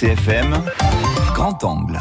CFM, grand angle.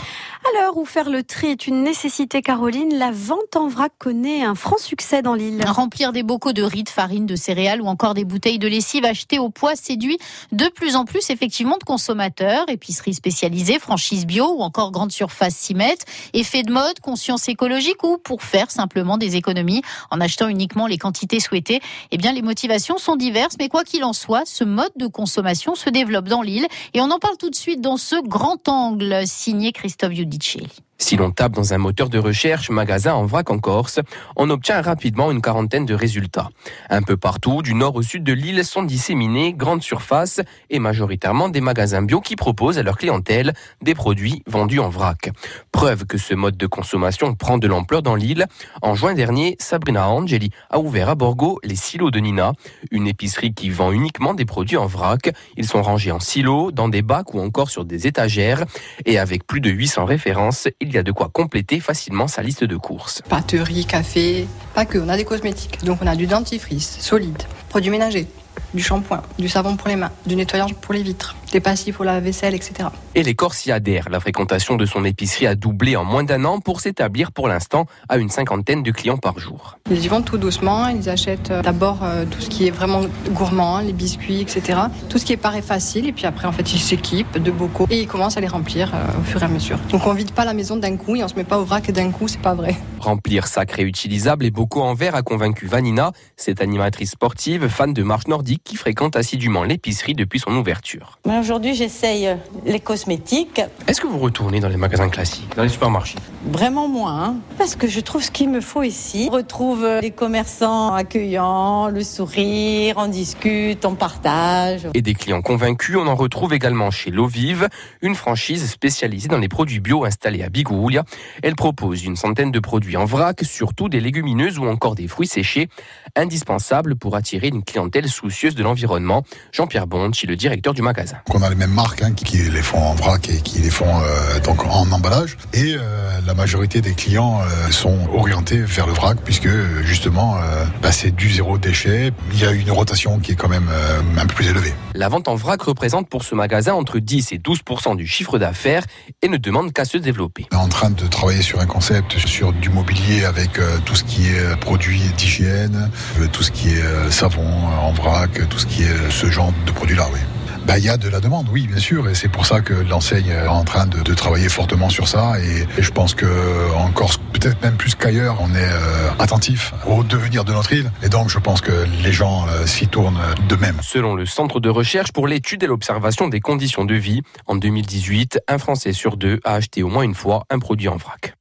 L'heure où faire le tri est une nécessité, Caroline, la vente en vrac connaît un franc succès dans l'île. Remplir des bocaux de riz, de farine, de céréales ou encore des bouteilles de lessive achetées au poids séduit de plus en plus effectivement de consommateurs. Épiceries spécialisées, franchises bio ou encore grandes surfaces s'y mettent. Effet de mode, conscience écologique ou pour faire simplement des économies en achetant uniquement les quantités souhaitées. Eh bien, les motivations sont diverses, mais quoi qu'il en soit, ce mode de consommation se développe dans l'île et on en parle tout de suite dans ce grand angle signé Christophe She. Si l'on tape dans un moteur de recherche magasin en vrac en Corse, on obtient rapidement une quarantaine de résultats. Un peu partout, du nord au sud de l'île, sont disséminés grandes surfaces et majoritairement des magasins bio qui proposent à leur clientèle des produits vendus en vrac. Preuve que ce mode de consommation prend de l'ampleur dans l'île. En juin dernier, Sabrina Angeli a ouvert à Borgo les silos de Nina, une épicerie qui vend uniquement des produits en vrac. Ils sont rangés en silos, dans des bacs ou encore sur des étagères. Et avec plus de 800 références, il il a de quoi compléter facilement sa liste de courses. Pâterie, café, pas que, on a des cosmétiques. Donc on a du dentifrice solide, produits ménagers, du shampoing, du savon pour les mains, du nettoyage pour les vitres, des passifs pour la vaisselle, etc. Et les Corses y adhèrent. La fréquentation de son épicerie a doublé en moins d'un an pour s'établir pour l'instant à une cinquantaine de clients par jour. Ils y vont tout doucement, ils achètent euh, d'abord euh, tout ce qui est vraiment gourmand, les biscuits, etc. Tout ce qui paraît facile, et puis après en fait ils s'équipent de bocaux et ils commencent à les remplir euh, au fur et à mesure. Donc on vide pas la maison d'un coup et on se met pas au vrac d'un coup, c'est pas vrai. Remplir sacs réutilisables et bocaux en verre a convaincu Vanina, cette animatrice sportive, fan de marche nordique qui fréquente assidûment l'épicerie depuis son ouverture. Aujourd'hui j'essaye les cosmétiques. Est-ce que vous retournez dans les magasins classiques, dans les supermarchés? Vraiment moins, hein. parce que je trouve ce qu'il me faut ici. On retrouve les commerçants accueillants, le sourire, on discute, on partage. Et des clients convaincus, on en retrouve également chez L'Eau Vive, une franchise spécialisée dans les produits bio installée à Bigoulia. Elle propose une centaine de produits en vrac, surtout des légumineuses ou encore des fruits séchés, indispensables pour attirer une clientèle soucieuse de l'environnement. Jean-Pierre Bonchi, le directeur du magasin. On a les mêmes marques hein, qui les font en vrac et qui les font euh, donc en emballage. Et euh, la majorité des clients euh, sont orientés vers le vrac puisque justement bah, c'est du zéro déchet. Il y a une rotation qui est quand même un peu plus élevée. La vente en vrac représente pour ce magasin entre 10 et 12 du chiffre d'affaires et ne demande qu'à se développer. On est en train de travailler sur un concept sur du mobilier avec tout ce qui est produits d'hygiène, tout ce qui est savon en vrac, tout ce qui est ce genre de produits-là, oui. Bah, il y a de la demande, oui, bien sûr, et c'est pour ça que l'enseigne est en train de, travailler fortement sur ça. Et, je pense que encore peut-être même plus qu'ailleurs, on est euh, attentif au devenir de notre île. Et donc, je pense que les gens euh, s'y tournent de même. Selon le Centre de recherche pour l'étude et l'observation des conditions de vie, en 2018, un Français sur deux a acheté au moins une fois un produit en vrac.